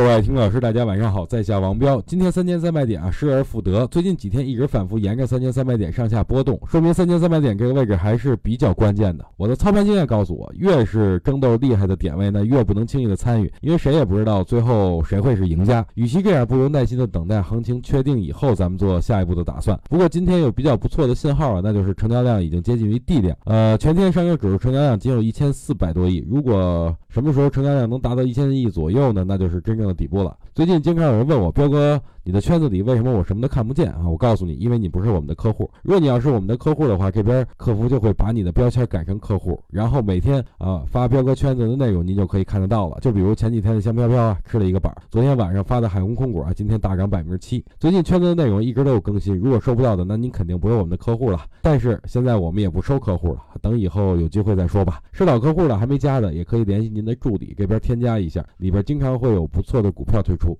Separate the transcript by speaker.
Speaker 1: 各位听众老师，大家晚上好，在下王彪。今天三千三百点啊，失而复得。最近几天一直反复沿着三千三百点上下波动，说明三千三百点这个位置还是比较关键的。我的操盘经验告诉我，越是争斗厉害的点位呢，越不能轻易的参与，因为谁也不知道最后谁会是赢家。与其这样，不如耐心的等待行情确定以后，咱们做下一步的打算。不过今天有比较不错的信号啊，那就是成交量已经接近于 D 量。呃，全天上证指数成交量仅有一千四百多亿。如果什么时候成交量能达到一千亿左右呢？那就是真正底部了。最近经常有人问我，彪哥。你的圈子里为什么我什么都看不见啊？我告诉你，因为你不是我们的客户。如果你要是我们的客户的话，这边客服就会把你的标签改成客户，然后每天啊发彪哥圈子的内容，您就可以看得到了。就比如前几天的香飘飘啊，吃了一个板；昨天晚上发的海虹控股啊，今天大涨百分之七。最近圈子的内容一直都有更新，如果收不到的，那您肯定不是我们的客户了。但是现在我们也不收客户了，等以后有机会再说吧。是老客户的还没加的，也可以联系您的助理这边添加一下，里边经常会有不错的股票推出。